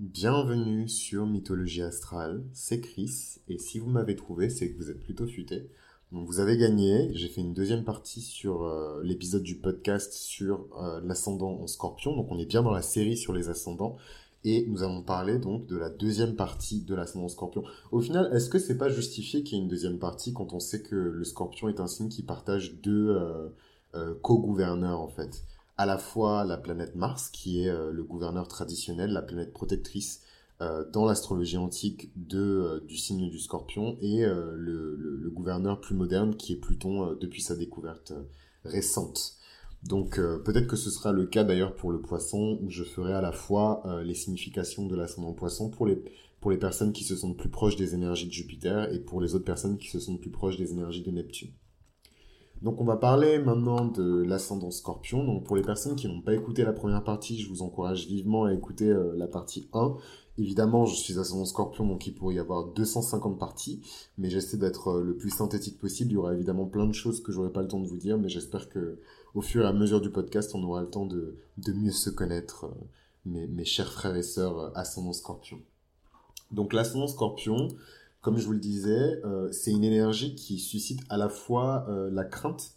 Bienvenue sur Mythologie Astrale, c'est Chris, et si vous m'avez trouvé, c'est que vous êtes plutôt futé. Donc vous avez gagné, j'ai fait une deuxième partie sur euh, l'épisode du podcast sur euh, l'ascendant en scorpion, donc on est bien dans la série sur les ascendants, et nous allons parler donc de la deuxième partie de l'ascendant scorpion. Au final, est-ce que c'est pas justifié qu'il y ait une deuxième partie quand on sait que le scorpion est un signe qui partage deux euh, co-gouverneurs en fait? À la fois la planète Mars, qui est euh, le gouverneur traditionnel, la planète protectrice euh, dans l'astrologie antique euh, du signe du scorpion, et le, le, gouverneur plus moderne, qui est Pluton depuis sa découverte récente. Donc peut-être que ce sera le cas d'ailleurs pour le poisson, où je ferai à la fois les significations de l'ascendant poisson pour les, pour les personnes qui se sentent plus proches des énergies de Jupiter, et pour les autres personnes qui se sentent plus proches des énergies de Neptune. Donc on va parler maintenant de l'ascendant scorpion. Donc pour les personnes qui n'ont pas écouté la première partie, je vous encourage vivement à écouter euh, la partie 1. Évidemment, je suis ascendant scorpion, donc il pourrait y avoir 250 parties, mais j'essaie d'être euh, le plus synthétique possible. Il y aura évidemment plein de choses que j'aurai pas le temps de vous dire, mais j'espère que au fur et à mesure du podcast, on aura le temps de, mieux se connaître, euh, mes, mes chers frères et sœurs ascendant scorpion. Donc l'ascendant scorpion, comme je vous le disais, euh, c'est une énergie qui suscite à la fois euh, la crainte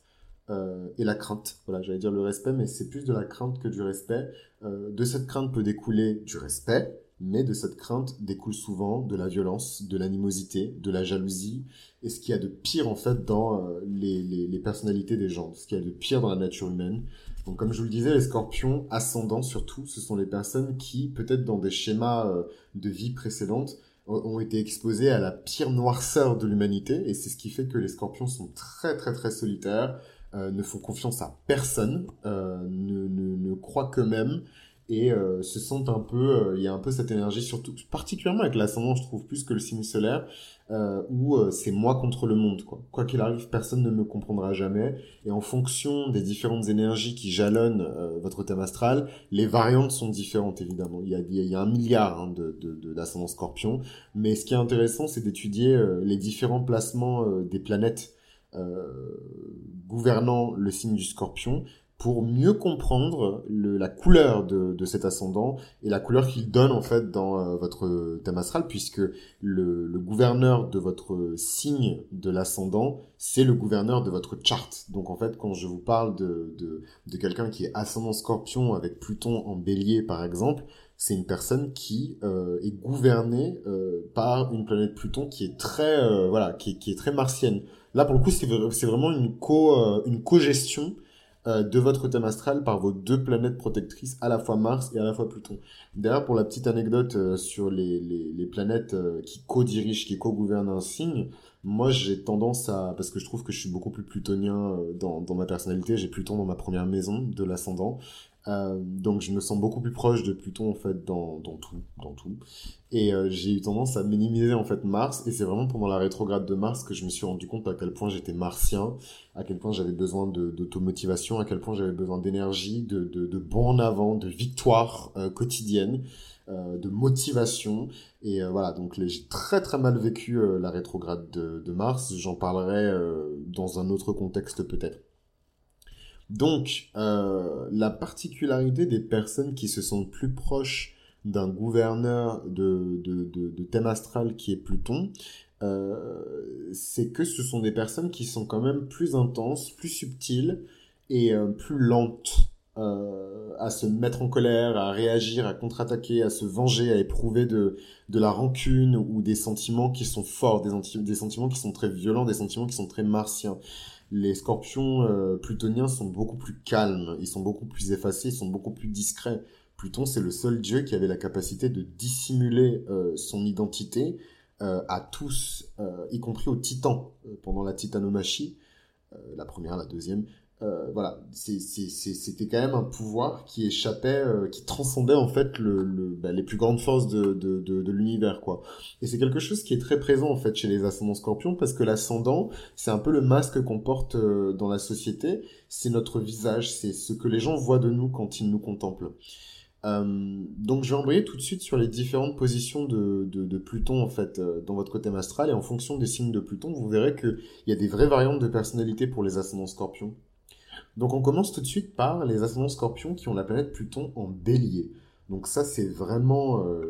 euh, et la crainte. Voilà, j'allais dire le respect, mais c'est plus de la crainte que du respect. de cette crainte peut découler du respect, mais de cette crainte découle souvent de la violence, de l'animosité, de la jalousie, et ce qu'il y a de pire en fait dans les, les, personnalités des gens, ce qu'il y a de pire dans la nature humaine. Donc comme je vous le disais, les scorpions ascendants surtout, ce sont les personnes qui, peut-être dans des schémas de vie précédentes, ont été exposés à la pire noirceur de l'humanité et c'est ce qui fait que les scorpions sont très très très solitaires, euh, ne font confiance à personne, euh, ne, ne, ne, croient qu'eux-mêmes et euh, se sentent un peu, euh, il y a un peu cette énergie, surtout particulièrement avec l'ascendant, je trouve plus que le signe solaire, euh, où euh, c'est moi contre le monde. Quoi quoi qu'il arrive, personne ne me comprendra jamais. Et en fonction des différentes énergies qui jalonnent votre thème astral, les variantes sont différentes évidemment. Il y a, il y a un milliard hein, de, d'ascendants scorpions, mais ce qui est intéressant, c'est d'étudier les différents placements des planètes. gouvernant le signe du scorpion pour mieux comprendre la couleur de, de, cet ascendant et la couleur qu'il donne en fait dans euh, votre thème astral puisque le, gouverneur de votre signe de l'ascendant c'est le gouverneur de votre charte. Donc en fait quand je vous parle de, de, de quelqu'un qui est ascendant scorpion avec Pluton en bélier par exemple c'est une personne qui euh, est gouvernée euh, par une planète Pluton qui est très voilà qui, qui, est très martienne. Là pour le coup c'est vraiment une co une co-gestion euh, de votre thème astral par vos deux planètes protectrices, à la fois Mars et à la fois Pluton. D'ailleurs, pour la petite anecdote euh, sur les, les, les planètes euh, qui co-dirigent, qui co-gouvernent un signe, moi j'ai tendance à, parce que je trouve que je suis beaucoup plus plutonien dans, dans ma personnalité, j'ai Pluton dans ma première maison de l'ascendant, euh, donc je me sens beaucoup plus proche de Pluton en fait dans, dans tout, dans tout. Et euh, j'ai eu tendance à minimiser en fait Mars. Et c'est vraiment pendant la rétrograde de Mars que je me suis rendu compte à quel point j'étais martien, à quel point j'avais besoin d'automotivation, à quel point j'avais besoin d'énergie, de, de, de bon en avant, de victoire euh, quotidienne, euh, de motivation. Et voilà, donc j'ai très très mal vécu la rétrograde de, de Mars. J'en parlerai dans un autre contexte peut-être. Donc, euh, la particularité des personnes qui se sentent plus proches d'un gouverneur de, de, de, thème astral qui est Pluton, euh, c'est que ce sont des personnes qui sont quand même plus intenses, plus subtiles et euh, plus lentes à se mettre en colère, à réagir, à contre-attaquer, à se venger, à éprouver de, de la rancune ou des sentiments qui sont forts, des sentiments qui sont très violents, des sentiments qui sont très martiens les scorpions euh, plutoniens sont beaucoup plus calmes, ils sont beaucoup plus effacés, ils sont beaucoup plus discrets. Pluton, c'est le seul dieu qui avait la capacité de dissimuler euh, son identité euh, à tous, y compris aux titans, pendant la titanomachie, la première, la deuxième, euh, voilà, c'était quand même un pouvoir qui échappait, euh, qui transcendait en fait le, le bah, les plus grandes forces de, de, de, de l'univers, quoi. Et c'est quelque chose qui est très présent en fait chez les ascendants scorpions parce que l'ascendant, c'est un peu le masque qu'on porte euh, dans la société, c'est notre visage, c'est ce que les gens voient de nous quand ils nous contemplent. donc je vais embrayer tout de suite sur les différentes positions de, de, Pluton en fait dans votre côté astral et en fonction des signes de Pluton, vous verrez qu'il y a des vraies variantes de personnalité pour les ascendants scorpions. Donc on commence tout de suite par les ascendants scorpions qui ont la planète Pluton en bélier. Donc ça c'est vraiment... Euh,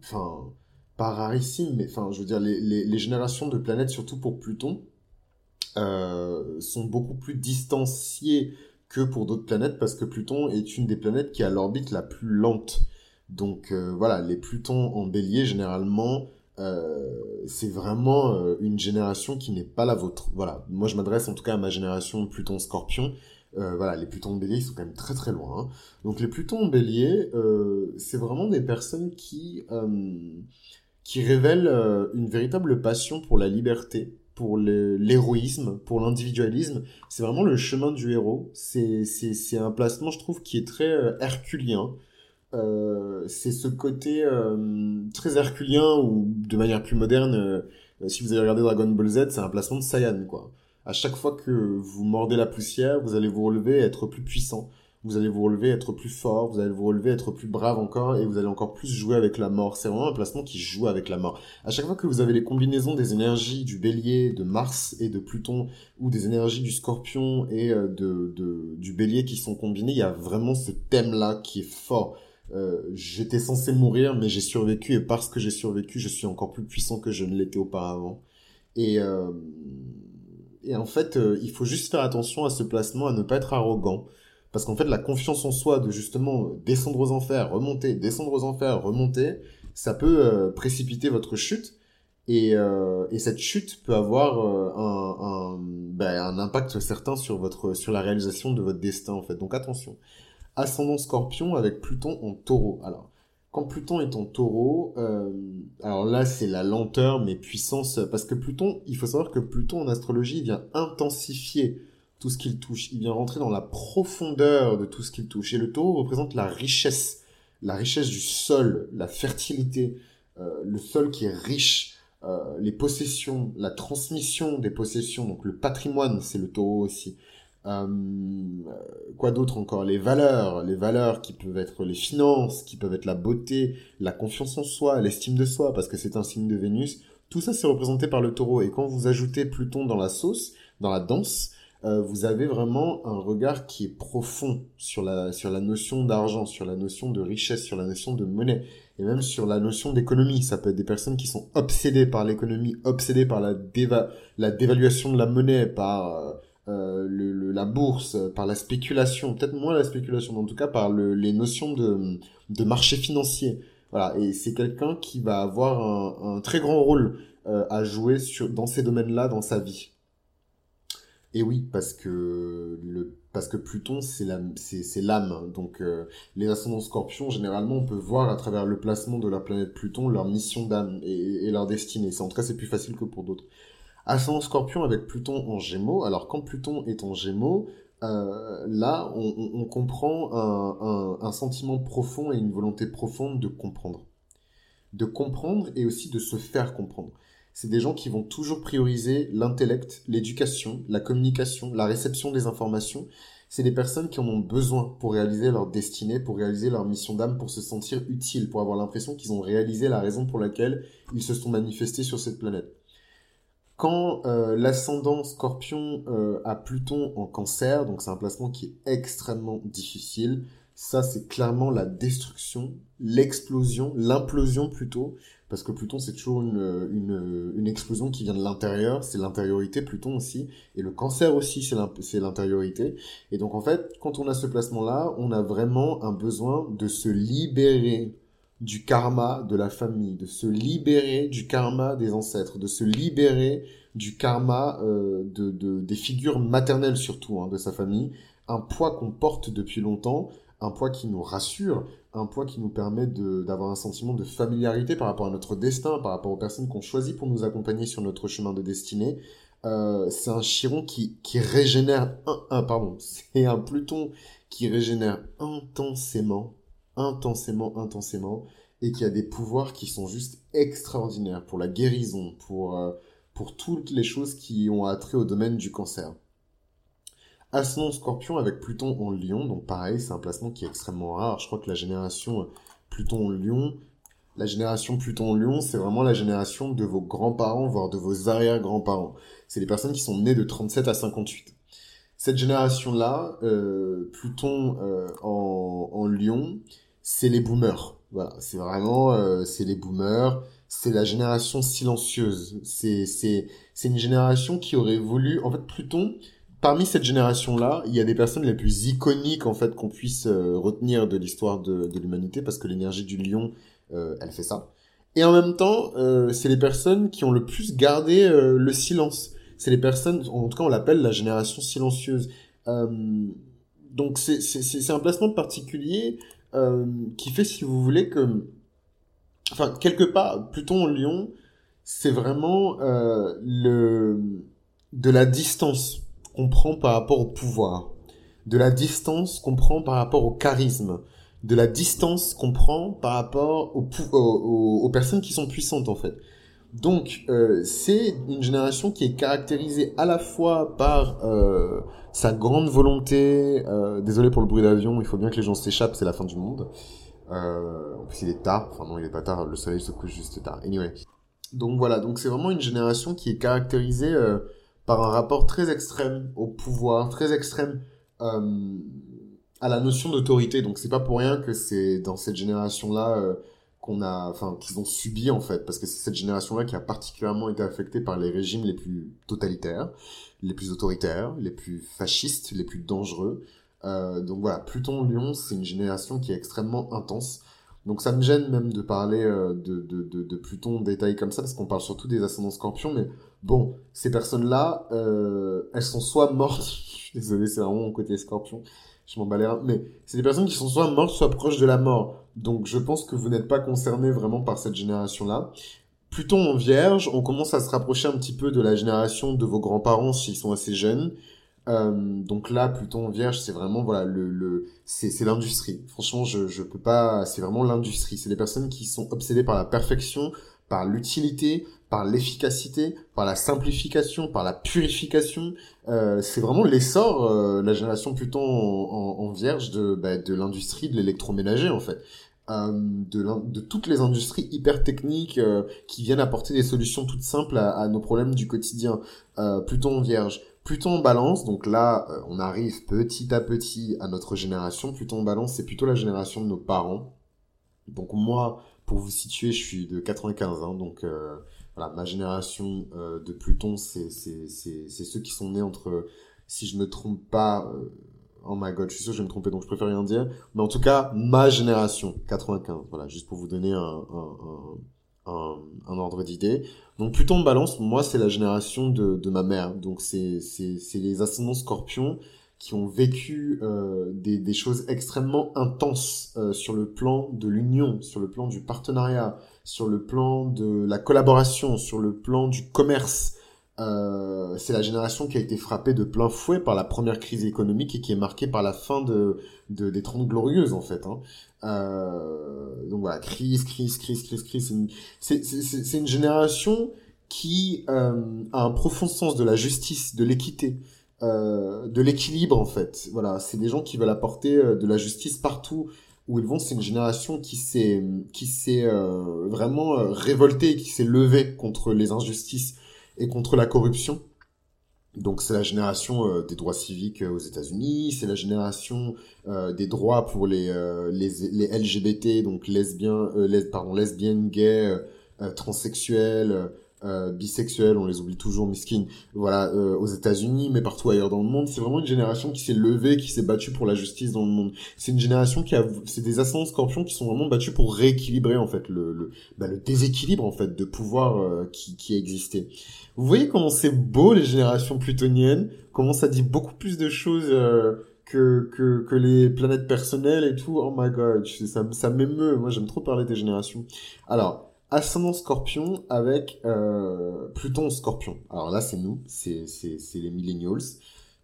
enfin, pas rarissime, mais enfin, je veux dire, les, générations de planètes, surtout pour Pluton, euh, sont beaucoup plus distanciées que pour d'autres planètes parce que Pluton est une des planètes qui a l'orbite la plus lente. Donc euh, voilà, les Plutons en bélier, généralement, euh, c'est vraiment euh, une génération qui n'est pas la vôtre. Voilà, moi je m'adresse en tout cas à ma génération Pluton Scorpion. Euh, voilà, les Plutons bélier, ils sont quand même très très loin. Hein. Donc les Plutons bélier, c'est vraiment des personnes qui, qui révèlent une véritable passion pour la liberté, pour l'héroïsme, pour l'individualisme. C'est vraiment le chemin du héros. C'est un placement, je trouve, qui est très herculien. Euh, c'est ce côté euh, très herculien ou de manière plus moderne, euh, si vous avez regardé Dragon Ball Z, c'est un placement de Saiyan, quoi. À chaque fois que vous mordez la poussière, vous allez vous relever être plus puissant. Vous allez vous relever, être plus fort, vous allez vous relever, être plus brave encore, et vous allez encore plus jouer avec la mort. C'est vraiment un placement qui joue avec la mort. À chaque fois que vous avez les combinaisons des énergies du bélier, de Mars et de Pluton, ou des énergies du scorpion et de, du bélier qui sont combinées, il y a vraiment ce thème-là qui est fort. Euh, j'étais censé mourir, mais j'ai survécu, et parce que j'ai survécu, je suis encore plus puissant que je ne l'étais auparavant. Et, euh, et en fait, euh, il faut juste faire attention à ce placement, à ne pas être arrogant. Parce qu'en fait, la confiance en soi de justement descendre aux enfers, remonter, descendre aux enfers, remonter, ça peut précipiter votre chute. Et, et, cette chute peut avoir un, un, ben, un impact certain sur votre sur la réalisation de votre destin en fait. Donc attention ascendant scorpion avec Pluton en taureau. Alors, quand Pluton est en taureau, euh, alors là c'est la lenteur mais puissance, parce que Pluton, il faut savoir que Pluton en astrologie vient intensifier tout ce qu'il touche, il vient rentrer dans la profondeur de tout ce qu'il touche. Et le taureau représente la richesse, la richesse du sol, la fertilité, euh, le sol qui est riche, euh, les possessions, la transmission des possessions, donc le patrimoine, c'est le taureau aussi. Euh, quoi d'autre encore? Les valeurs, les valeurs qui peuvent être les finances, qui peuvent être la beauté, la confiance en soi, l'estime de soi, parce que c'est un signe de Vénus. Tout ça, c'est représenté par le taureau. Et quand vous ajoutez Pluton dans la sauce, dans la danse, euh, vous avez vraiment un regard qui est profond sur la, sur la notion d'argent, sur la notion de richesse, sur la notion de monnaie, et même sur la notion d'économie. Ça peut être des personnes qui sont obsédées par l'économie, obsédées par la, déva la dévaluation de la monnaie, par... Euh, euh, le, la bourse, par la spéculation, peut-être moins la spéculation, mais en tout cas par le, les notions de, de marché financier. Voilà, et c'est quelqu'un qui va avoir un, un très grand rôle euh, à jouer sur, dans ces domaines-là dans sa vie. Et oui, parce que le parce que Pluton c'est l'âme. Donc euh, les ascendants Scorpions, généralement, on peut voir à travers le placement de la planète Pluton leur mission d'âme et, et, leur destinée. En tout cas c'est plus facile que pour d'autres. Ascendant Scorpion avec Pluton en Gémeaux. Alors quand Pluton est en Gémeaux, euh, là, on, comprend un, sentiment profond et une volonté profonde de comprendre. De comprendre et aussi de se faire comprendre. C'est des gens qui vont toujours prioriser l'intellect, l'éducation, la communication, la réception des informations. C'est des personnes qui en ont besoin pour réaliser leur destinée, pour réaliser leur mission d'âme, pour se sentir utiles, pour avoir l'impression qu'ils ont réalisé la raison pour laquelle ils se sont manifestés sur cette planète. Quand euh, l'ascendant scorpion euh, a Pluton en cancer, donc c'est un placement qui est extrêmement difficile, ça c'est clairement la destruction, l'explosion, l'implosion plutôt, parce que Pluton c'est toujours une, une, une, explosion qui vient de l'intérieur, c'est l'intériorité Pluton aussi, et le cancer aussi c'est l'intériorité. Et donc en fait, quand on a ce placement-là, on a vraiment un besoin de se libérer du karma de la famille, de se libérer du karma des ancêtres, de se libérer du karma euh, de, de, des figures maternelles surtout hein, de sa famille, un poids qu'on porte depuis longtemps, un poids qui nous rassure, un poids qui nous permet d'avoir un sentiment de familiarité par rapport à notre destin, par rapport aux personnes qu'on choisit pour nous accompagner sur notre chemin de destinée. Euh, c'est un chiron qui, qui régénère, un, un pardon, c'est un Pluton qui régénère intensément intensément, intensément, et qui a des pouvoirs qui sont juste extraordinaires pour la guérison, pour, euh, pour toutes les choses qui ont attrait au domaine du cancer. Ascendant Scorpion avec Pluton en Lion, donc pareil, c'est un placement qui est extrêmement rare. Je crois que la génération euh, Pluton en Lion, la génération Pluton en Lion, c'est vraiment la génération de vos grands-parents, voire de vos arrière-grands-parents. C'est les personnes qui sont nées de 37 à 58. Cette génération-là, euh, Pluton en, en Lion, c'est les boomers. Voilà, c'est vraiment, euh, c'est les boomers, c'est la génération silencieuse. C'est, c'est, c'est une génération qui aurait voulu, en fait, Pluton, parmi cette génération-là, il y a des personnes les plus iconiques, en fait, qu'on puisse euh, retenir de l'histoire de, de l'humanité, parce que l'énergie du lion, euh, elle fait ça. Et en même temps, euh, c'est les personnes qui ont le plus gardé euh, le silence. C'est les personnes, en tout cas, on l'appelle la génération silencieuse. Donc c'est un placement particulier euh, qui fait, si vous voulez, que, enfin, quelque part, Pluton en Lion, c'est vraiment euh, le de la distance qu'on prend par rapport au pouvoir, de la distance qu'on prend par rapport au charisme, de la distance qu'on prend par rapport au, aux, aux, personnes qui sont puissantes en fait. Donc euh, c'est une génération qui est caractérisée à la fois par euh, sa grande volonté. Euh, désolé pour le bruit d'avion, il faut bien que les gens s'échappent, c'est la fin du monde. Euh, en plus il est tard, enfin non il est pas tard, le soleil se couche juste tard. Anyway. Donc voilà, donc c'est vraiment une génération qui est caractérisée euh, par un rapport très extrême au pouvoir, très extrême euh, à la notion d'autorité. Donc c'est pas pour rien que c'est dans cette génération-là qu'on a, enfin qu'ils ont subi en fait, parce que c'est cette génération-là qui a particulièrement été affectée par les régimes les plus totalitaires, les plus autoritaires, les plus fascistes, les plus dangereux. Euh, donc voilà, Pluton-Lion, c'est une génération qui est extrêmement intense. Donc ça me gêne même de parler euh, de, de, de, Pluton en détail comme ça, parce qu'on parle surtout des ascendants scorpions, mais bon, ces personnes-là, euh, elles sont soit mortes, désolé, c'est vraiment mon côté scorpion, je m'en bats mais c'est des personnes qui sont soit mortes, soit proches de la mort. Donc je pense que vous n'êtes pas concerné vraiment par cette génération-là. Pluton en vierge, on commence à se rapprocher un petit peu de la génération de vos grands-parents s'ils sont assez jeunes. Euh, donc là, Pluton Vierge, c'est vraiment voilà le, le c'est l'industrie. Franchement, je je peux pas. C'est vraiment l'industrie. C'est les personnes qui sont obsédées par la perfection, par l'utilité, par l'efficacité, par la simplification, par la purification. Euh, c'est vraiment l'essor, euh, la génération Pluton en, en, en Vierge de bah, de l'industrie de l'électroménager en fait. Euh, de, toutes les industries hyper techniques euh, qui viennent apporter des solutions toutes simples à, à nos problèmes du quotidien. Euh, Pluton Vierge, Pluton en balance, donc là, euh, on arrive petit à petit à notre génération. Pluton en balance, c'est plutôt la génération de nos parents. Donc moi, pour vous situer, je suis de 95, hein, donc euh, voilà, ma génération euh, de Pluton, c'est ceux qui sont nés entre, si je me trompe pas, euh, oh my god, je suis sûr que je vais me tromper, donc je préfère rien dire, mais en tout cas, ma génération, 95, voilà, juste pour vous donner un, un, un un, ordre d'idée. Donc Pluton balance, moi c'est la génération de, de ma mère. Donc c'est les ascendants scorpions qui ont vécu euh, des, des choses extrêmement intenses euh, sur le plan de l'union, sur le plan du partenariat, sur le plan de la collaboration, sur le plan du commerce. Euh, c'est la génération qui a été frappée de plein fouet par la première crise économique et qui est marquée par la fin de, de des Trente Glorieuses en fait. Hein. Euh, donc voilà, crise, crise, crise, crise, crise. C'est une, une génération qui euh, a un profond sens de la justice, de l'équité, euh, de l'équilibre en fait. Voilà, c'est des gens qui veulent apporter euh, de la justice partout où ils vont. C'est une génération qui s'est qui s'est euh, vraiment euh, révoltée, qui s'est levée contre les injustices et contre la corruption. Donc c'est la génération des droits civiques aux États-Unis, c'est la génération des droits pour les, les, les LGBT, donc lesbiens, les, pardon, lesbiennes, gays, transsexuels, euh, bisexuels, on les oublie toujours, miskin, voilà, euh, aux États-Unis, mais partout ailleurs dans le monde. C'est vraiment une génération qui s'est levée, qui s'est battue pour la justice dans le monde. C'est une génération qui a, c'est des ascendants scorpions qui sont vraiment battus pour rééquilibrer en fait le le, bah, le déséquilibre en fait de pouvoir euh, qui qui existait. Vous voyez comment c'est beau les générations plutoniennes, comment ça dit beaucoup plus de choses. Euh, que, que, que les planètes personnelles et tout. Oh my god, ça, ça m'émeut. Moi, j'aime trop parler des générations. Alors, ascendant scorpion avec euh, Pluton scorpion. Alors là, c'est nous, c'est, c'est, c'est les millennials.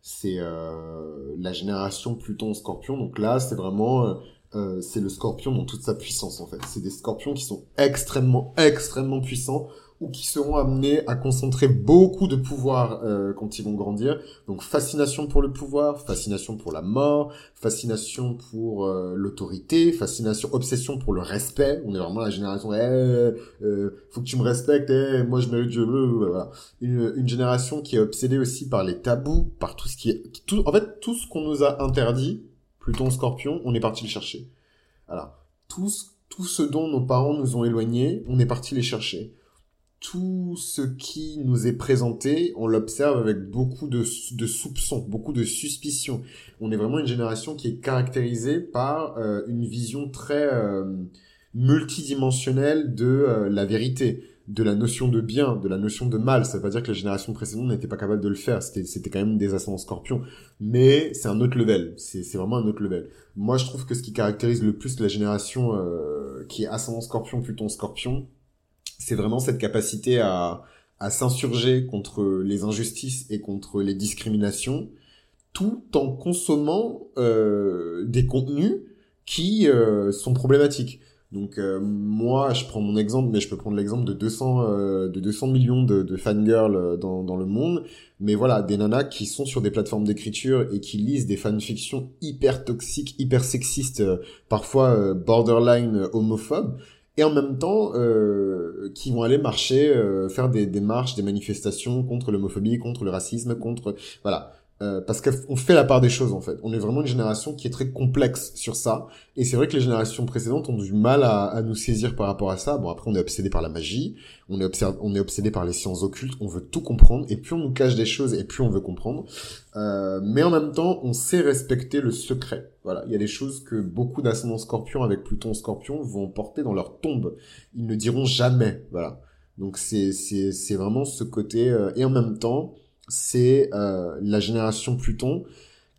C'est euh, la génération Pluton scorpion. Donc là, c'est vraiment... Euh, euh, c'est le scorpion dans toute sa puissance en fait. C'est des scorpions qui sont extrêmement, extrêmement puissants ou qui seront amenés à concentrer beaucoup de pouvoir euh, quand ils vont grandir. Donc fascination pour le pouvoir, fascination pour la mort, fascination pour euh, l'autorité, fascination, obsession pour le respect. On est vraiment la génération, eh, euh, faut que tu me respectes, eh, moi je mérite, je veux. Voilà. Une, une, génération qui est obsédée aussi par les tabous, par tout ce qui est, tout, en fait tout ce qu'on nous a interdit, Pluton Scorpion, on est parti le chercher. Alors tout ce tout ce dont nos parents nous ont éloignés, on est parti les chercher. Tout ce qui nous est présenté, on l'observe avec beaucoup de, soupçons, beaucoup de suspicions. On est vraiment une génération qui est caractérisée par euh, une vision très euh, multidimensionnelle de euh, la vérité de la notion de bien, de la notion de mal. Ça veut pas dire que la génération précédente n'était pas capable de le faire. C'était, quand même des ascendants scorpions. Mais c'est un autre level. C'est, c'est vraiment un autre level. Moi, je trouve que ce qui caractérise le plus la génération qui est ascendant scorpion, Pluton scorpion, c'est vraiment cette capacité à, à s'insurger contre les injustices et contre les discriminations, tout en consommant euh, des contenus qui euh, sont problématiques. Donc euh, moi, je prends mon exemple, mais je peux prendre l'exemple de 200 euh, de 200 millions de, de fangirls euh, dans, dans le monde. Mais voilà, des nanas qui sont sur des plateformes d'écriture et qui lisent des fanfictions hyper toxiques, hyper sexistes, parfois borderline homophobes, et en même temps qui vont aller marcher, faire des, des marches, des manifestations contre l'homophobie, contre le racisme, contre voilà euh, parce qu'on fait la part des choses en fait. On est vraiment une génération qui est très complexe sur ça. Et c'est vrai que les générations précédentes ont du mal à, à, nous saisir par rapport à ça. Bon après on est obsédé par la magie, on est, observé, on est obsédé par les sciences occultes, on veut tout comprendre. Et plus on nous cache des choses et plus on veut comprendre. Euh, mais en même temps on sait respecter le secret. Voilà, il y a des choses que beaucoup d'ascendants scorpions avec Pluton scorpion vont porter dans leur tombe. Ils ne diront jamais. Voilà. Donc c'est c'est vraiment ce côté euh, et en même temps c'est euh, la génération Pluton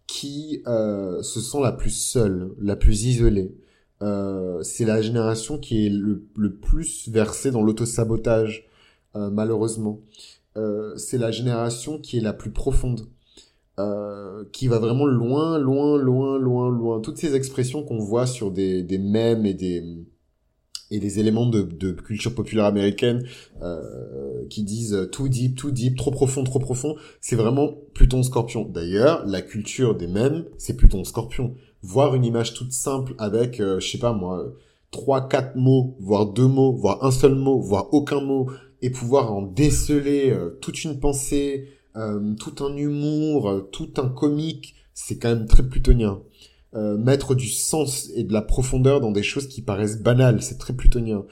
qui euh, se sent la plus seule, la plus isolée. Euh, c'est la génération qui est le, plus versée dans l'autosabotage, malheureusement. c'est la génération qui est la plus profonde. qui va vraiment loin, loin, loin, loin, loin. Toutes ces expressions qu'on voit sur des, des mèmes et des, et des éléments de, de culture populaire américaine euh, qui disent too deep, too deep, trop profond, trop profond, c'est vraiment Pluton Scorpion. D'ailleurs, la culture des mêmes, c'est Pluton Scorpion. Voir une image toute simple avec, euh, je sais pas moi, trois, quatre mots, voire deux mots, voire un seul mot, voire aucun mot, et pouvoir en déceler euh, toute une pensée, euh, tout un humour, tout un comique, c'est quand même très plutonien. Euh, mettre du sens et de la profondeur dans des choses qui paraissent banales. C'est très plutonien.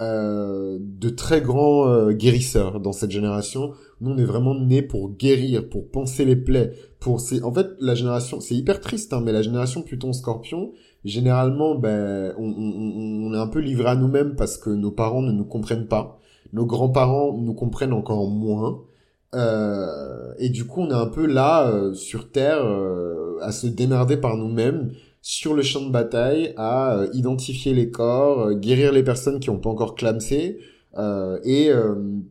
Euh, de très grands euh, guérisseurs dans cette génération. Nous, on est vraiment nés pour guérir, pour penser les plaies. Pour c'est en fait la génération, c'est hyper triste, hein, mais la génération Pluton-Scorpion, généralement, ben, on, on, on, est un peu livré à nous-mêmes parce que nos parents ne nous comprennent pas. Nos grands-parents nous comprennent encore moins. Euh, et du coup, on est un peu là euh, sur Terre euh, à se démerder par nous-mêmes sur le champ de bataille, à identifier les corps, guérir les personnes qui n'ont pas encore clamsé et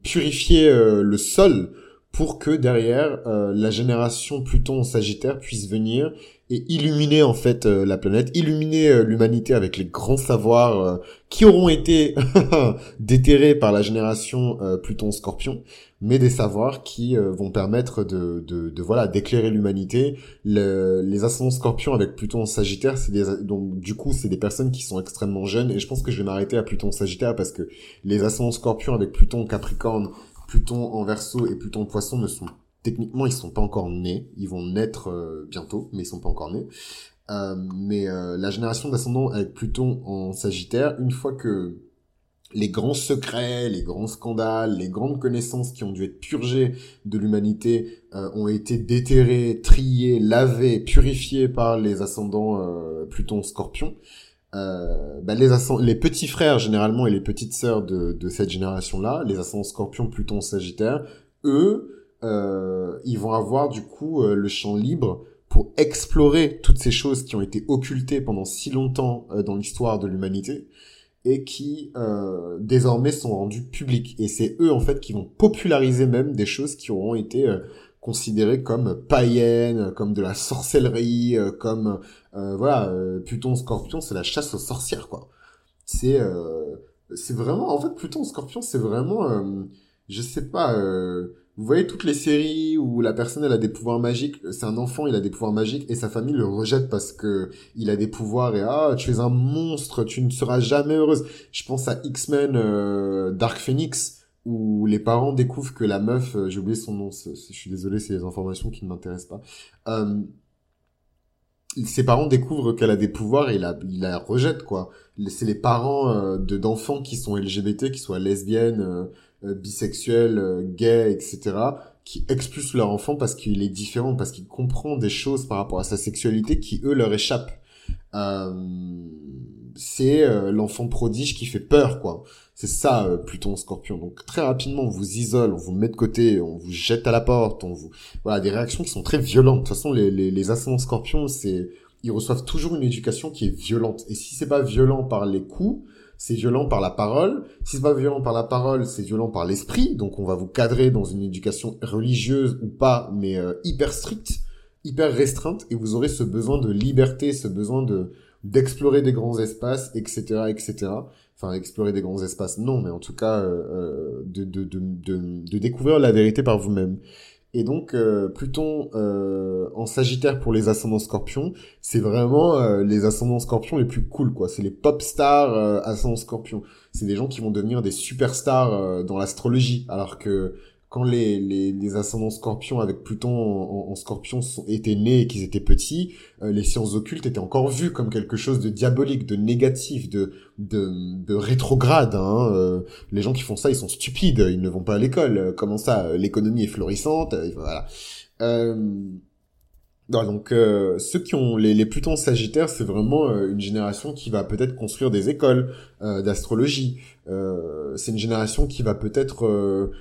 purifier le sol pour que derrière la génération Pluton Sagittaire puisse venir et illuminer en fait la planète, illuminer l'humanité avec les grands savoirs qui auront été déterrés par la génération Pluton Scorpion mais des savoirs qui euh, vont permettre de, de, de voilà d'éclairer l'humanité. Le, les ascendants scorpions avec Pluton Sagittaire, c'est des donc du coup c'est des personnes qui sont extrêmement jeunes et je pense que je vais m'arrêter à Pluton Sagittaire parce que les ascendants scorpions avec Pluton Capricorne, Pluton en Verseau et Pluton Poisson ne sont techniquement ils sont pas encore nés, ils vont naître euh, bientôt mais ils sont pas encore nés. Euh, mais la génération d'ascendants avec Pluton en Sagittaire, une fois que les grands secrets, les grands scandales, les grandes connaissances qui ont dû être purgées de l'humanité euh, ont été déterrés, triés, lavés, purifiés par les ascendants euh, Pluton Scorpion. Euh, bah, les, petits frères généralement et les petites sœurs de, de cette génération-là, les ascendants Scorpion, Pluton, Sagittaire, eux, ils vont avoir du coup le champ libre pour explorer toutes ces choses qui ont été occultées pendant si longtemps dans l'histoire de l'humanité et qui euh, désormais sont rendus publics. Et c'est eux en fait qui vont populariser même des choses qui auront été euh, considérées comme païennes, comme de la sorcellerie, euh, comme euh, voilà, Pluton Scorpion, c'est la chasse aux sorcières quoi. C'est c'est vraiment en fait Pluton Scorpion, c'est vraiment je sais pas vous voyez toutes les séries où la personne elle a des pouvoirs magiques, c'est un enfant, il a des pouvoirs magiques et sa famille le rejette parce que il a des pouvoirs et ah tu es un monstre, tu ne seras jamais heureuse. Je pense à X-Men euh, Dark Phoenix où les parents découvrent que la meuf, euh, j'ai oublié son nom, je suis désolé, c'est des informations qui ne m'intéressent pas. Euh, ses parents découvrent qu'elle a des pouvoirs et il la, il la rejette quoi. C'est les parents euh, de d'enfants qui sont LGBT, qui soient lesbiennes, euh, euh, bisexuels, gays, etc., qui expulsent leur enfant parce qu'il est différent, parce qu'il comprend des choses par rapport à sa sexualité qui eux leur échappent. c'est l'enfant prodige qui fait peur quoi. C'est ça, euh, Pluton Scorpion. Donc très rapidement, on vous isole, on vous met de côté, on vous jette à la porte, on vous... Voilà, des réactions qui sont très violentes. De toute façon, les, les, les ascendants Scorpions, c'est... Ils reçoivent toujours une éducation qui est violente. Et si c'est pas violent par les coups, c'est violent par la parole. Si c'est pas violent par la parole, c'est violent par l'esprit. Donc on va vous cadrer dans une éducation religieuse ou pas, mais euh, hyper stricte, hyper restreinte, et vous aurez ce besoin de liberté, ce besoin de d'explorer des grands espaces, etc., etc enfin explorer des grands espaces, non, mais en tout cas euh, euh, de, de, de, de, découvrir la vérité par vous-même. Et donc euh, Pluton euh, en Sagittaire pour les ascendants Scorpions, c'est vraiment euh, les ascendants Scorpions les plus cool quoi. C'est les pop stars ascendants Scorpions. C'est des gens qui vont devenir des superstars dans l'astrologie, alors que quand les, les, les ascendants scorpions avec Pluton en, scorpion sont, étaient nés et qu'ils étaient petits, euh, les sciences occultes étaient encore vues comme quelque chose de diabolique, de négatif, de, de, de rétrograde. Hein. Euh, les gens qui font ça, ils sont stupides, ils ne vont pas à l'école. Euh, comment ça L'économie est florissante, voilà. Non, donc euh, ceux qui ont les, les Plutons sagittaires, c'est vraiment euh, une génération qui va peut-être construire des écoles euh, d'astrologie. c'est une génération qui va peut-être,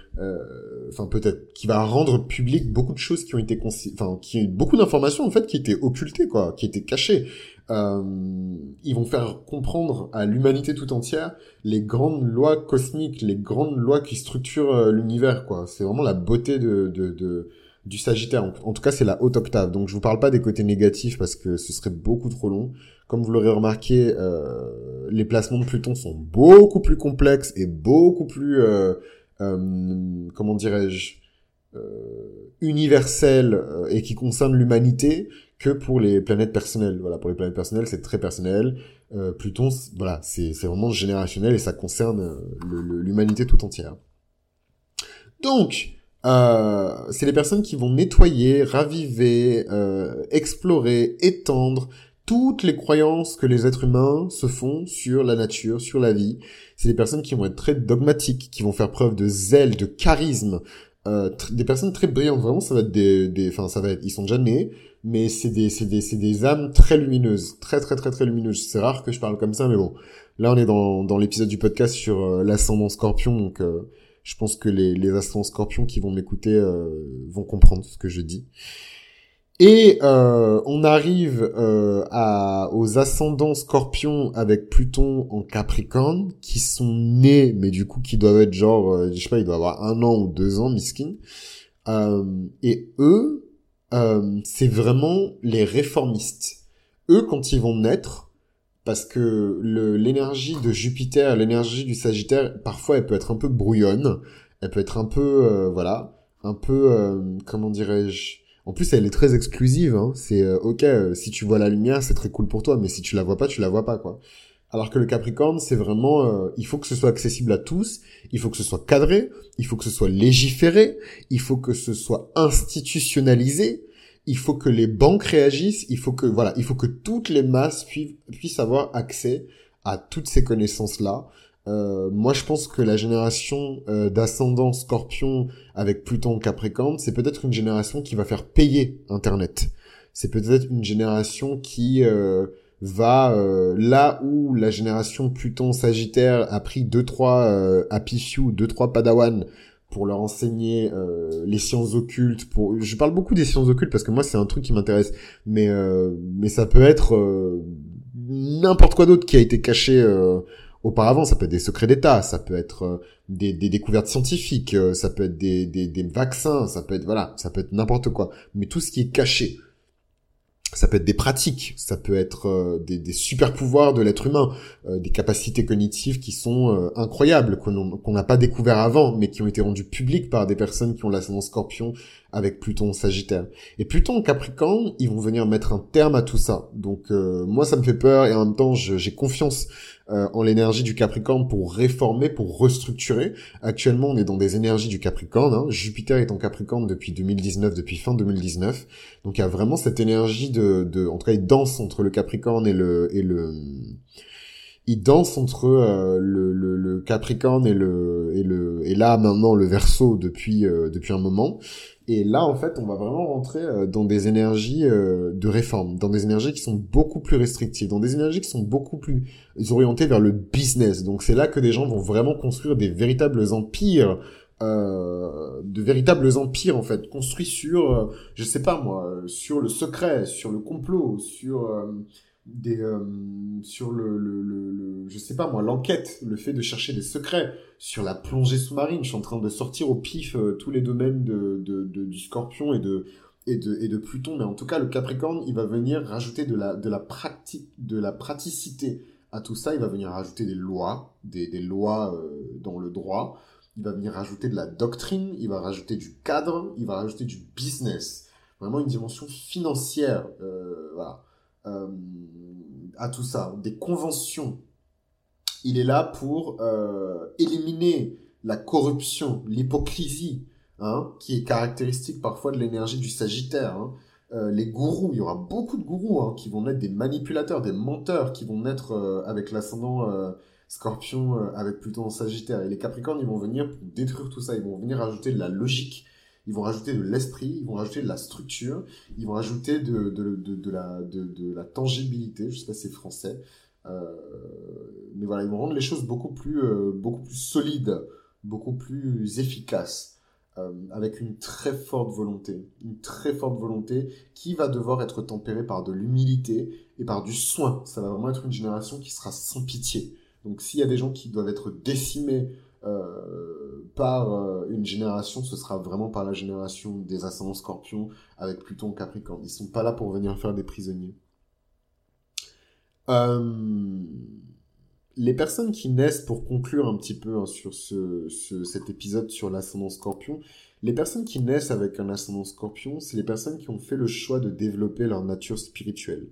enfin peut-être, qui va rendre public beaucoup de choses qui ont été, enfin qui beaucoup d'informations en fait qui étaient occultées quoi, qui étaient cachées. ils vont faire comprendre à l'humanité tout entière les grandes lois cosmiques, les grandes lois qui structurent l'univers quoi. C'est vraiment la beauté de, de, de du Sagittaire. En, tout cas, c'est la haute octave. Donc, je vous parle pas des côtés négatifs parce que ce serait beaucoup trop long. Comme vous l'aurez remarqué, euh, les placements de Pluton sont beaucoup plus complexes et beaucoup plus, euh, euh, comment dirais-je, universels et qui concernent l'humanité que pour les planètes personnelles. Voilà, pour les planètes personnelles, c'est très personnel. Pluton, voilà, c'est vraiment générationnel et ça concerne l'humanité tout entière. Donc, euh, c'est les personnes qui vont nettoyer, raviver, euh, explorer, étendre toutes les croyances que les êtres humains se font sur la nature, sur la vie. C'est des personnes qui vont être très dogmatiques, qui vont faire preuve de zèle, de charisme, euh, des personnes très brillantes. Vraiment, ça va être des, des, enfin, ça va être, ils sont déjà nés, mais c'est des, c'est des, c'est des âmes très lumineuses, très, très, très, très lumineuses. C'est rare que je parle comme ça, mais bon. Là, on est dans, dans l'épisode du podcast sur euh, l'ascendant scorpion, donc, euh, je pense que les, les ascendants scorpions qui vont m'écouter euh, vont comprendre ce que je dis. Et euh, on arrive euh, à, aux ascendants scorpions avec Pluton en Capricorne, qui sont nés, mais du coup qui doivent être genre, je sais pas, ils doivent avoir un an ou deux ans, miskin. et eux, c'est vraiment les réformistes. Eux, quand ils vont naître, parce que l'énergie de Jupiter, l'énergie du Sagittaire, parfois elle peut être un peu brouillonne, elle peut être un peu, euh, voilà, un peu, euh, comment dirais-je, en plus elle est très exclusive, hein. c'est euh, ok, si tu vois la lumière c'est très cool pour toi, mais si tu la vois pas, tu la vois pas quoi. Alors que le Capricorne, c'est vraiment, il faut que ce soit accessible à tous, il faut que ce soit cadré, il faut que ce soit légiféré, il faut que ce soit institutionnalisé, il faut que les banques réagissent, il faut que voilà, il faut que toutes les masses puissent, avoir accès à toutes ces connaissances-là. Euh, moi, je pense que la génération euh, d'ascendants Scorpion avec Pluton Capricorne, c'est peut-être une génération qui va faire payer Internet. C'est peut-être une génération qui euh, va là où la génération Pluton Sagittaire a pris deux trois Happy Few, deux trois Padawan pour leur enseigner euh, les sciences occultes. Pour, je parle beaucoup des sciences occultes parce que moi c'est un truc qui m'intéresse, mais euh, mais ça peut être euh, n'importe quoi d'autre qui a été caché auparavant. Ça peut être des secrets d'État, ça peut être des, des, découvertes scientifiques, ça peut être des, des, des vaccins, ça peut être voilà, ça peut être n'importe quoi. Mais tout ce qui est caché, ça peut être des pratiques, ça peut être euh, des, super pouvoirs de l'être humain, euh, des capacités cognitives qui sont euh, incroyables, qu'on n'a pas découvert avant, mais qui ont été rendues publiques par des personnes qui ont l'ascendant scorpion avec Pluton Sagittaire. Et Pluton Capricorne, ils vont venir mettre un terme à tout ça. Donc moi, ça me fait peur et en même temps, j'ai confiance euh, en l'énergie du Capricorne pour réformer, pour restructurer. Actuellement, on est dans des énergies du Capricorne. Hein. Jupiter est en Capricorne depuis 2019, depuis fin 2019. Donc il y a vraiment cette énergie de, de en tout cas, il danse entre le Capricorne et le et le il danse entre euh, le, Capricorne et le et le et là maintenant le Verseau depuis euh, depuis un moment et là en fait on va vraiment rentrer euh, dans des énergies de réforme dans des énergies qui sont beaucoup plus restrictives dans des énergies qui sont beaucoup plus orientées vers le business. Donc c'est là que des gens vont vraiment construire des véritables empires de véritables empires en fait construits sur je sais pas moi sur le secret sur le complot sur des euh, sur le, le, le, je sais pas moi l'enquête le fait de chercher des secrets sur la plongée sous-marine. Je suis en train de sortir au pif euh, tous les domaines de, de, du scorpion et de et de et de Pluton. Mais en tout cas le Capricorne il va venir rajouter de la de la pratique de la praticité à tout ça. Il va venir rajouter des lois des, des lois euh, dans le droit. Il va venir rajouter de la doctrine. Il va rajouter du cadre. Il va rajouter du business. Vraiment une dimension financière voilà euh, à tout ça, des conventions. Il est là pour euh, éliminer la corruption, l'hypocrisie, hein, qui est caractéristique parfois de l'énergie du Sagittaire. Hein. Euh, les gourous, il y aura beaucoup de gourous hein, qui vont être des manipulateurs, des menteurs, qui vont naître avec l'ascendant Scorpion, avec plutôt en Sagittaire. Et les Capricornes, ils vont venir pour détruire tout ça. Ils vont venir ajouter de la logique, ils vont rajouter de l'esprit, ils vont rajouter de la structure, ils vont rajouter de, la tangibilité, je sais pas si c'est français, euh, mais voilà, ils vont rendre les choses beaucoup plus, euh, beaucoup plus solides, beaucoup plus efficaces, euh, avec une très forte volonté, une très forte volonté qui va devoir être tempérée par de l'humilité et par du soin. Ça va vraiment être une génération qui sera sans pitié. Donc s'il y a des gens qui doivent être décimés euh, par euh, une génération, ce sera vraiment par la génération des ascendants scorpions avec Pluton Capricorne. Ils sont pas là pour venir faire des prisonniers. Euh, les personnes qui naissent, pour conclure un petit peu hein, sur ce, cet épisode sur l'ascendant scorpion, les personnes qui naissent avec un ascendant scorpion, c'est les personnes qui ont fait le choix de développer leur nature spirituelle.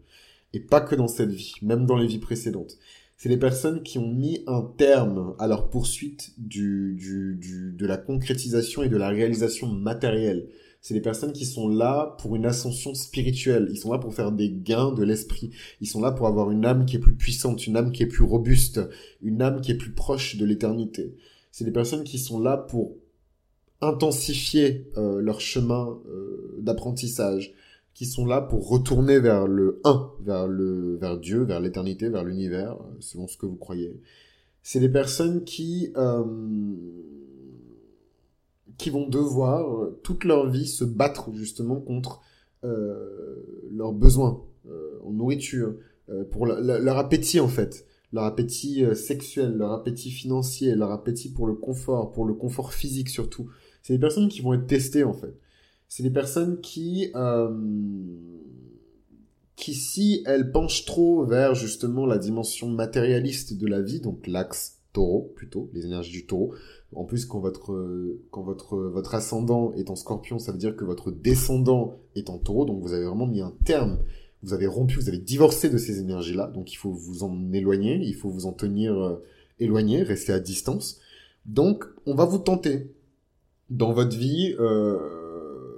Et pas que dans cette vie, même dans les vies précédentes c'est les personnes qui ont mis un terme à leur poursuite du, du, du, de la concrétisation et de la réalisation matérielle. C'est les personnes qui sont là pour une ascension spirituelle. Ils sont là pour faire des gains de l'esprit. Ils sont là pour avoir une âme qui est plus puissante, une âme qui est plus robuste, une âme qui est plus proche de l'éternité. C'est des personnes qui sont là pour intensifier euh, leur chemin euh, d'apprentissage, qui sont là pour retourner vers le 1, vers le vers Dieu, vers l'éternité, vers l'univers, euh, selon ce que vous croyez. C'est des personnes qui euh, qui vont devoir euh, toute leur vie se battre justement contre euh, leurs besoins euh, en nourriture, euh, pour leur appétit en fait, leur appétit sexuel, leur appétit financier, leur appétit pour le confort, pour le confort physique surtout. C'est des personnes qui vont être testées en fait c'est des personnes qui, euh, qui si elles penchent trop vers justement la dimension matérialiste de la vie, donc l'axe taureau plutôt, les énergies du taureau. En plus, quand votre, quand votre, votre ascendant est en scorpion, ça veut dire que votre descendant est en taureau, donc vous avez vraiment mis un terme, vous avez rompu, vous avez divorcé de ces énergies-là, donc il faut vous en éloigner, il faut vous en tenir euh, éloigné, rester à distance. Donc, on va vous tenter dans votre vie. Euh,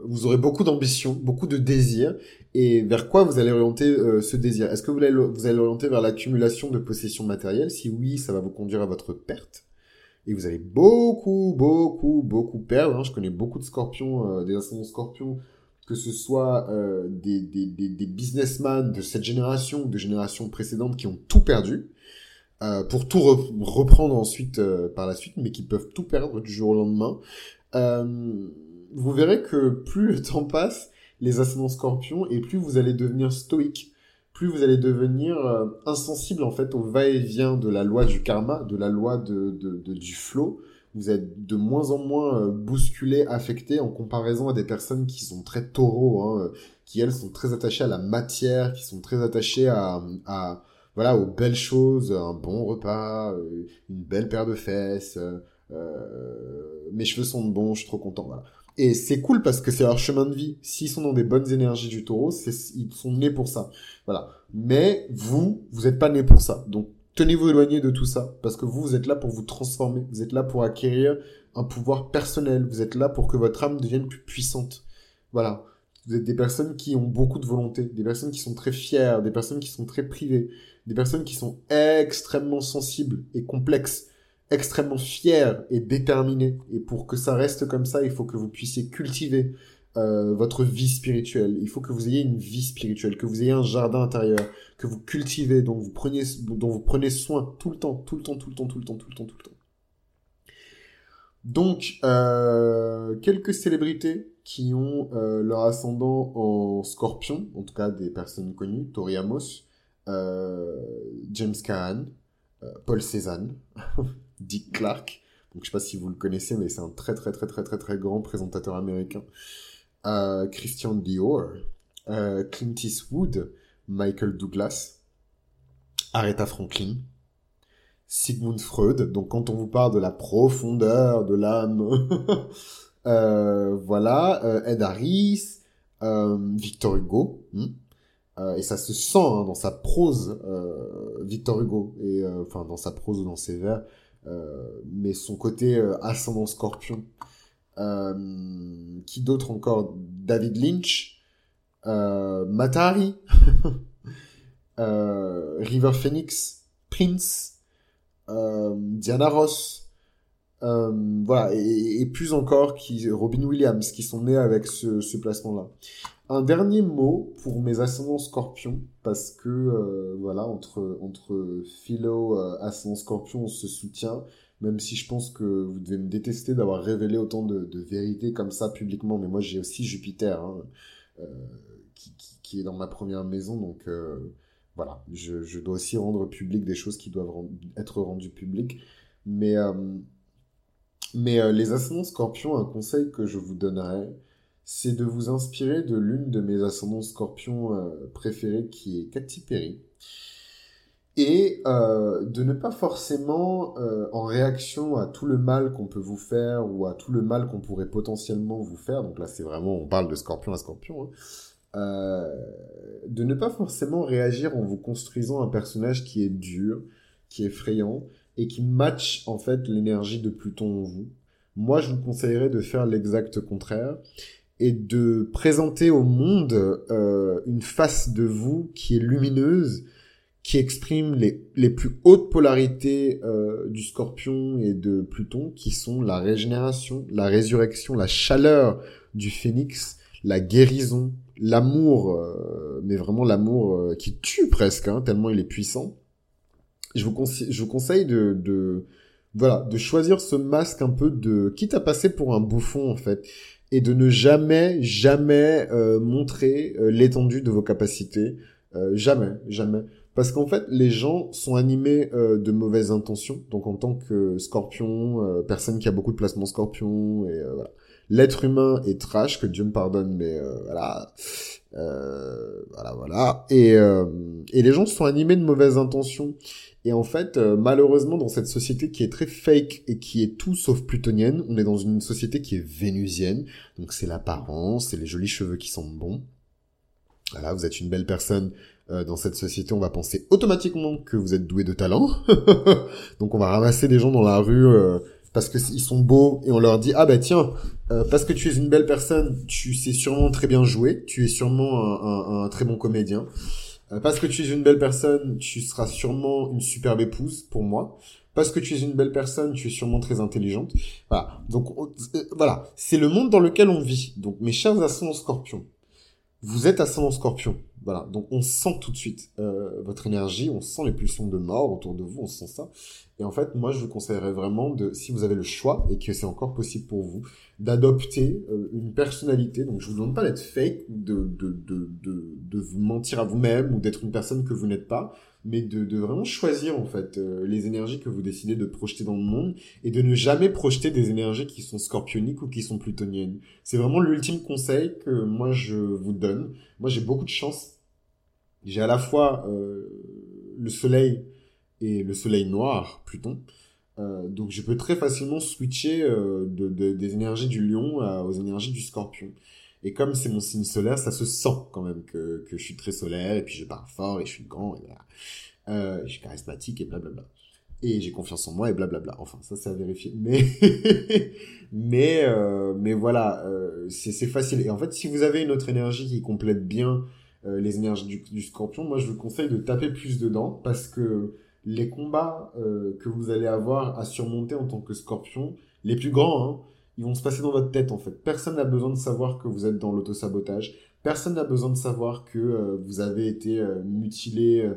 vous aurez beaucoup d'ambition, beaucoup de désir, et vers quoi vous allez orienter euh, ce désir? Est-ce que vous allez, vous allez l'orienter vers l'accumulation de possessions matérielles? Si oui, ça va vous conduire à votre perte. Et vous allez beaucoup, beaucoup, beaucoup perdre. Hein. Je connais beaucoup de scorpions, euh, des ascendants scorpions, que ce soit euh, des, des, des, des businessmen de cette génération ou de générations précédentes qui ont tout perdu. Euh, pour tout reprendre ensuite par la suite, mais qui peuvent tout perdre du jour au lendemain. Euh, vous verrez que plus le temps passe, les ascendants scorpions, et plus vous allez devenir stoïque, plus vous allez devenir euh, insensible en fait au va-et-vient de la loi du karma, de la loi de, de, du flow. Vous êtes de moins en moins euh, bousculé, affecté en comparaison à des personnes qui sont très taureaux, hein, euh, qui elles sont très attachées à la matière, qui sont très attachées à, à voilà aux belles choses, un bon repas, une belle paire de fesses, mes cheveux sont bons, je suis trop content. Voilà Et c'est cool parce que c'est leur chemin de vie. S'ils sont dans des bonnes énergies du taureau, ils sont nés pour ça. Voilà. Mais vous, vous n'êtes pas nés pour ça. Donc, tenez-vous éloigné de tout ça. Parce que vous, vous êtes là pour vous transformer. Vous êtes là pour acquérir un pouvoir personnel. Vous êtes là pour que votre âme devienne plus puissante. Voilà. Vous êtes des personnes qui ont beaucoup de volonté, des personnes qui sont très fières, des personnes qui sont très privées, des personnes qui sont extrêmement sensibles et complexes extrêmement fier et déterminé. Et pour que ça reste comme ça, il faut que vous puissiez cultiver euh, votre vie spirituelle. Il faut que vous ayez une vie spirituelle, que vous ayez un jardin intérieur, que vous cultivez, dont vous preniez, dont vous prenez soin tout le temps, tout le temps, tout le temps, tout le temps, tout le temps, tout le temps. Donc, euh, quelques célébrités qui ont euh, leur ascendant en scorpion, en tout cas des personnes connues, Tori Amos, James Caan, Paul Cézanne, Dick Clark. Donc, je sais pas si vous le connaissez, mais c'est un très, très, très, très, très, très grand présentateur américain. Euh, Christian Dior, euh, Clint Eastwood, Michael Douglas, Aretha Franklin, Sigmund Freud. Donc, quand on vous parle de la profondeur de l'âme, euh, voilà, Ed Harris, Victor Hugo. Hmm. et ça se sent hein, dans sa prose, Victor Hugo, et enfin dans sa prose ou dans ses vers, mais son côté euh, ascendant scorpion. Euh, qui d'autre encore? David Lynch, Matari, River Phoenix, Prince, Diana Ross, voilà, et, plus encore qui Robin Williams, qui sont nés avec ce, ce placement-là. Un dernier mot pour mes ascendants scorpions, parce que euh, voilà, entre, entre Philo, euh, ascendant scorpion, on se soutient, même si je pense que vous devez me détester d'avoir révélé autant de, vérités comme ça publiquement, mais moi j'ai aussi Jupiter, hein, euh, qui, est dans ma première maison, donc euh, voilà, je, dois aussi rendre public des choses qui doivent être rendues publiques. Mais, mais les ascendants scorpions, un conseil que je vous donnerais, c'est de vous inspirer de l'une de mes ascendants scorpions euh, préférés qui est Katy Perry. Et euh, de ne pas forcément, euh, en réaction à tout le mal qu'on peut vous faire ou à tout le mal qu'on pourrait potentiellement vous faire, donc là c'est vraiment, on parle de scorpion à scorpion, hein, de ne pas forcément réagir en vous construisant un personnage qui est dur, qui est effrayant et qui match en fait l'énergie de Pluton en vous. Moi, je vous conseillerais de faire l'exact contraire et de présenter au monde euh, une face de vous qui est lumineuse, qui exprime les, les plus hautes polarités euh, du scorpion et de Pluton, qui sont la régénération, la résurrection, la chaleur du phénix, la guérison, l'amour, euh, mais vraiment l'amour euh, qui tue presque, hein, tellement il est puissant. Je vous, conseille, je vous conseille de, de, voilà, de choisir ce masque un peu de, quitte à passer pour un bouffon en fait, et de ne jamais, jamais euh, montrer euh, l'étendue de vos capacités. Euh, jamais, jamais. Parce qu'en fait, les gens sont animés de mauvaises intentions. Donc en tant que scorpion, personne qui a beaucoup de placements scorpion, et voilà. L'être humain est trash, que Dieu me pardonne, mais voilà. voilà, voilà. Et, et les gens sont animés de mauvaises intentions. Et en fait, euh, malheureusement, dans cette société qui est très fake et qui est tout sauf plutonienne, on est dans une société qui est vénusienne. Donc c'est l'apparence, c'est les jolis cheveux qui sentent bon. Voilà, vous êtes une belle personne euh, dans cette société, on va penser automatiquement que vous êtes doué de talent. Donc on va ramasser des gens dans la rue euh, parce qu'ils sont beaux et on leur dit ah bah tiens parce que tu es une belle personne, tu sais sûrement très bien jouer, tu es sûrement un, un très bon comédien. Euh, parce que tu es une belle personne, tu seras sûrement une superbe épouse pour moi. Parce que tu es une belle personne, tu es sûrement très intelligente. Voilà. Donc euh, voilà, c'est le monde dans lequel on vit. Donc mes chers ascendants scorpions, vous êtes ascendant scorpion. Voilà, donc on sent tout de suite euh, votre énergie, on sent les pulsions de mort autour de vous, on sent ça. Et en fait, moi, je vous conseillerais vraiment de, si vous avez le choix et que c'est encore possible pour vous, d'adopter euh, une personnalité. Donc, je vous demande pas d'être fake, de, de, de, de, de vous mentir à vous-même ou d'être une personne que vous n'êtes pas, mais de, vraiment choisir en fait euh, les énergies que vous décidez de projeter dans le monde et de ne jamais projeter des énergies qui sont scorpioniques ou qui sont plutoniennes. C'est vraiment l'ultime conseil que moi je vous donne. Moi, j'ai beaucoup de chance j'ai à la fois euh, le soleil et le soleil noir, Pluton, Euh, donc je peux très facilement switcher de, des énergies du lion aux énergies du scorpion. Et comme c'est mon signe solaire, ça se sent quand même que, que je suis très solaire, et puis je parle fort, et je suis grand, et voilà. Euh, je suis charismatique, et blablabla. Et j'ai confiance en moi, et blablabla. Enfin, ça c'est à vérifier. Mais, mais, euh, mais voilà, euh, c'est facile. Et en fait, si vous avez une autre énergie qui complète bien euh, les énergies du, du, scorpion, moi je vous conseille de taper plus dedans, parce que les combats euh, que vous allez avoir à surmonter en tant que scorpion, les plus grands, hein, ils vont se passer dans votre tête en fait. Personne n'a besoin de savoir que vous êtes dans l'autosabotage. Personne n'a besoin de savoir que euh, vous avez été euh, mutilé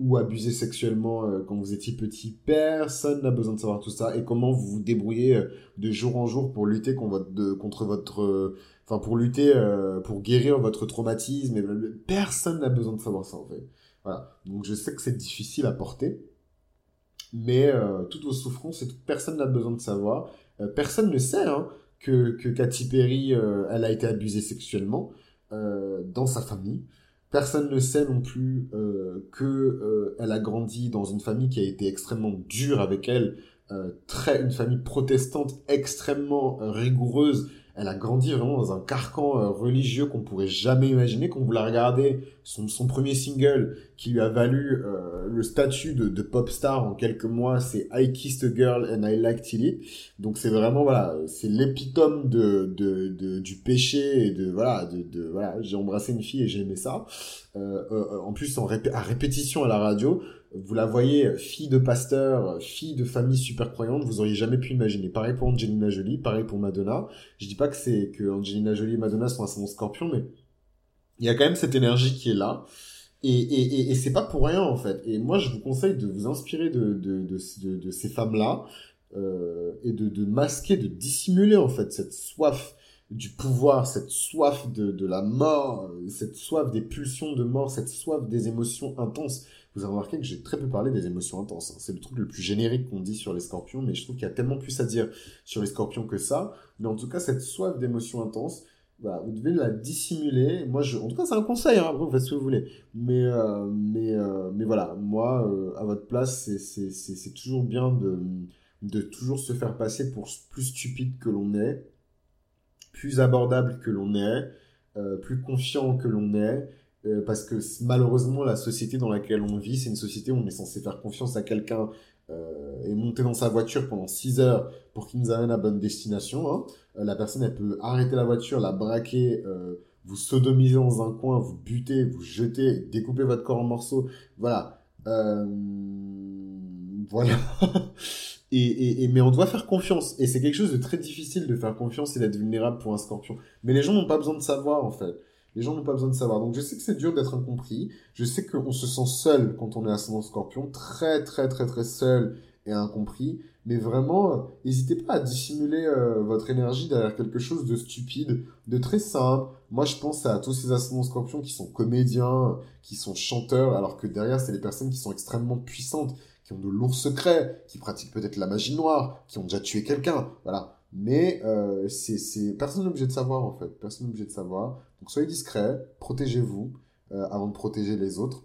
ou abusé sexuellement quand vous étiez petit. Personne n'a besoin de savoir tout ça et comment vous vous débrouillez de jour en jour pour lutter contre votre, enfin pour lutter, pour guérir votre traumatisme. Personne n'a besoin de savoir ça en fait. Voilà. Donc je sais que c'est difficile à porter mais euh, toutes vos souffrances, et personne n'a besoin de savoir. Euh, personne ne sait hein, que, que Katy Perry, euh, elle a été abusée sexuellement dans sa famille. Personne ne sait non plus que elle a grandi dans une famille qui a été extrêmement dure avec elle, très une famille protestante extrêmement rigoureuse elle a grandi vraiment dans un carcan euh, religieux qu'on pourrait jamais imaginer. Quand vous la regardez, son, son premier single qui lui a valu euh, le statut de, de, pop star en quelques mois, c'est I Kissed a Girl and I Liked It. Donc c'est vraiment voilà, c'est l'épitome de, de, de, du péché et de voilà, de, de voilà, j'ai embrassé une fille et j'ai aimé ça. Euh, euh, en plus en à répétition à la radio vous la voyez fille de pasteur, fille de famille super croyante, vous auriez jamais pu imaginer. Pareil pour Angelina Jolie, pareil pour Madonna. Je dis pas que c'est que Angelina Jolie et Madonna sont un scorpion, mais il y a quand même cette énergie qui est là. Et, et, et, c'est pas pour rien en fait. Et moi je vous conseille de vous inspirer de, de, de, de, ces femmes-là euh, et de, de masquer, de dissimuler en fait cette soif du pouvoir, cette soif de, de la mort, cette soif des pulsions de mort, cette soif des émotions intenses vous avez remarqué que j'ai très peu parlé des émotions intenses. Hein. C'est le truc le plus générique qu'on dit sur les scorpions, mais je trouve qu'il y a tellement plus à dire sur les scorpions que ça. Mais en tout cas, cette soif d'émotions intenses, bah, vous devez la dissimuler. Moi, je, en tout cas, c'est un conseil, hein, après, vous faites ce que vous voulez. Mais, euh, mais, euh, mais voilà, moi, euh, à votre place, c'est toujours bien de, de toujours se faire passer pour plus stupide que l'on est, plus abordable que l'on est, plus confiant que l'on est, euh, parce que malheureusement, la société dans laquelle on vit, c'est une société où on est censé faire confiance à quelqu'un euh, et monter dans sa voiture pendant 6 heures pour qu'il nous amène à bonne destination. Hein. Euh, la personne, elle peut arrêter la voiture, la braquer, euh, vous sodomiser dans un coin, vous buter, vous jeter, découper votre corps en morceaux. Voilà. Euh, voilà. et, et, et, mais on doit faire confiance. Et c'est quelque chose de très difficile de faire confiance et d'être vulnérable pour un scorpion. Mais les gens n'ont pas besoin de savoir, en fait. Les gens n'ont pas besoin de savoir. Donc je sais que c'est dur d'être incompris. Je sais qu'on se sent seul quand on est ascendant scorpion. Très très très très seul et incompris. Mais vraiment, n'hésitez pas à dissimuler euh, votre énergie derrière quelque chose de stupide, de très simple. Moi, je pense à tous ces ascendants scorpions qui sont comédiens, qui sont chanteurs, alors que derrière, c'est des personnes qui sont extrêmement puissantes, qui ont de lourds secrets, qui pratiquent peut-être la magie noire, qui ont déjà tué quelqu'un. Voilà. Mais euh, personne n'est obligé de savoir en fait. Personne n'est obligé de savoir. Donc soyez discret, protégez-vous euh, avant de protéger les autres.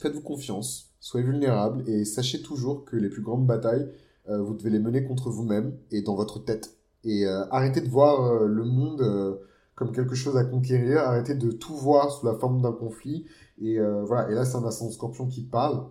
Faites-vous confiance, soyez vulnérable et sachez toujours que les plus grandes batailles, euh, vous devez les mener contre vous-même et dans votre tête. Et euh, arrêtez de voir le monde comme quelque chose à conquérir. Arrêtez de tout voir sous la forme d'un conflit. Et voilà. Et là, c'est un ascendant scorpion qui parle.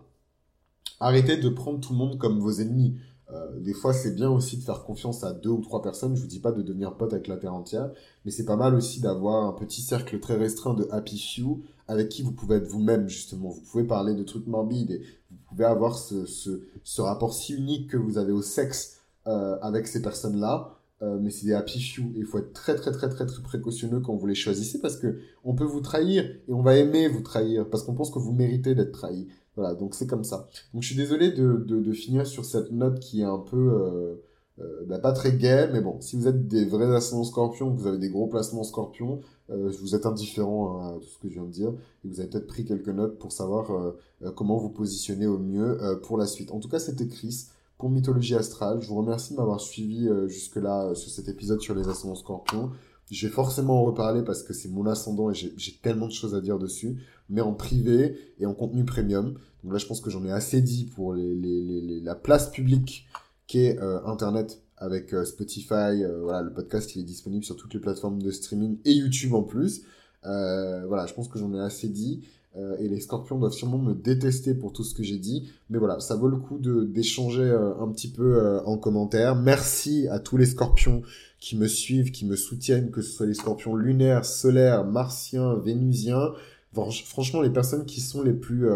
Arrêtez de prendre tout le monde comme vos ennemis. Euh, des fois, c'est bien aussi de faire confiance à deux ou trois personnes. Je vous dis pas de devenir pote avec la terre entière, mais c'est pas mal aussi d'avoir un petit cercle très restreint de happy few avec qui vous pouvez être vous-même justement. Vous pouvez parler de trucs morbides et vous pouvez avoir ce, ce, rapport si unique que vous avez au sexe euh, avec ces personnes-là. Euh, mais c'est des happy few et il faut être très très très très très précautionneux quand vous les choisissez parce que on peut vous trahir et on va aimer vous trahir parce qu'on pense que vous méritez d'être trahi. Voilà, donc c'est comme ça. Donc je suis désolé de, finir sur cette note qui est un peu euh, euh, bah, pas très gay, mais bon, si vous êtes des vrais ascendants scorpions, vous avez des gros placements scorpions, euh, vous êtes indifférent à tout ce que je viens de dire, et vous avez peut-être pris quelques notes pour savoir comment vous positionner au mieux pour la suite. En tout cas, c'était Chris pour Mythologie Astrale. Je vous remercie de m'avoir suivi jusque-là sur cet épisode sur les ascendants scorpions. Je vais forcément en reparler parce que c'est mon ascendant et j'ai tellement de choses à dire dessus, mais en privé et en contenu premium. Donc là, je pense que j'en ai assez dit pour la place publique qu'est Internet avec Spotify. voilà, le podcast il est disponible sur toutes les plateformes de streaming et YouTube en plus. voilà, je pense que j'en ai assez dit. Euh, et les scorpions doivent sûrement me détester pour tout ce que j'ai dit. Mais voilà, ça vaut le coup d'échanger euh, un petit peu euh, en commentaire. Merci à tous les scorpions qui me suivent, qui me soutiennent, que ce soit les scorpions lunaires, solaires, martiens, vénusiens. Franchement, les personnes qui sont les plus,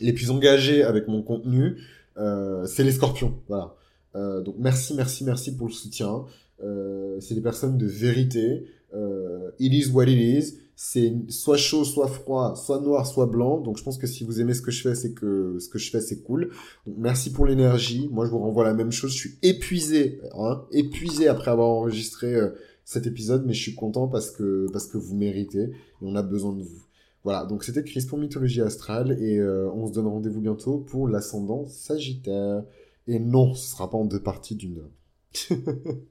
les plus engagées avec mon contenu, c'est les scorpions. Voilà. donc merci, merci, merci pour le soutien. c'est des personnes de vérité. it is what it is c'est soit chaud, soit froid, soit noir, soit blanc. Donc je pense que si vous aimez ce que je fais, c'est que ce que je fais, c'est cool. Merci pour l'énergie. Moi, je vous renvoie la même chose. Je suis épuisé, hein, épuisé après avoir enregistré euh, cet épisode, mais je suis content parce que parce que vous méritez et on a besoin de vous. Voilà, donc c'était Chris pour Mythologie Astrale et euh, on se donne rendez-vous bientôt pour l'ascendant Sagittaire. Et non, ce sera pas en deux parties d'une heure.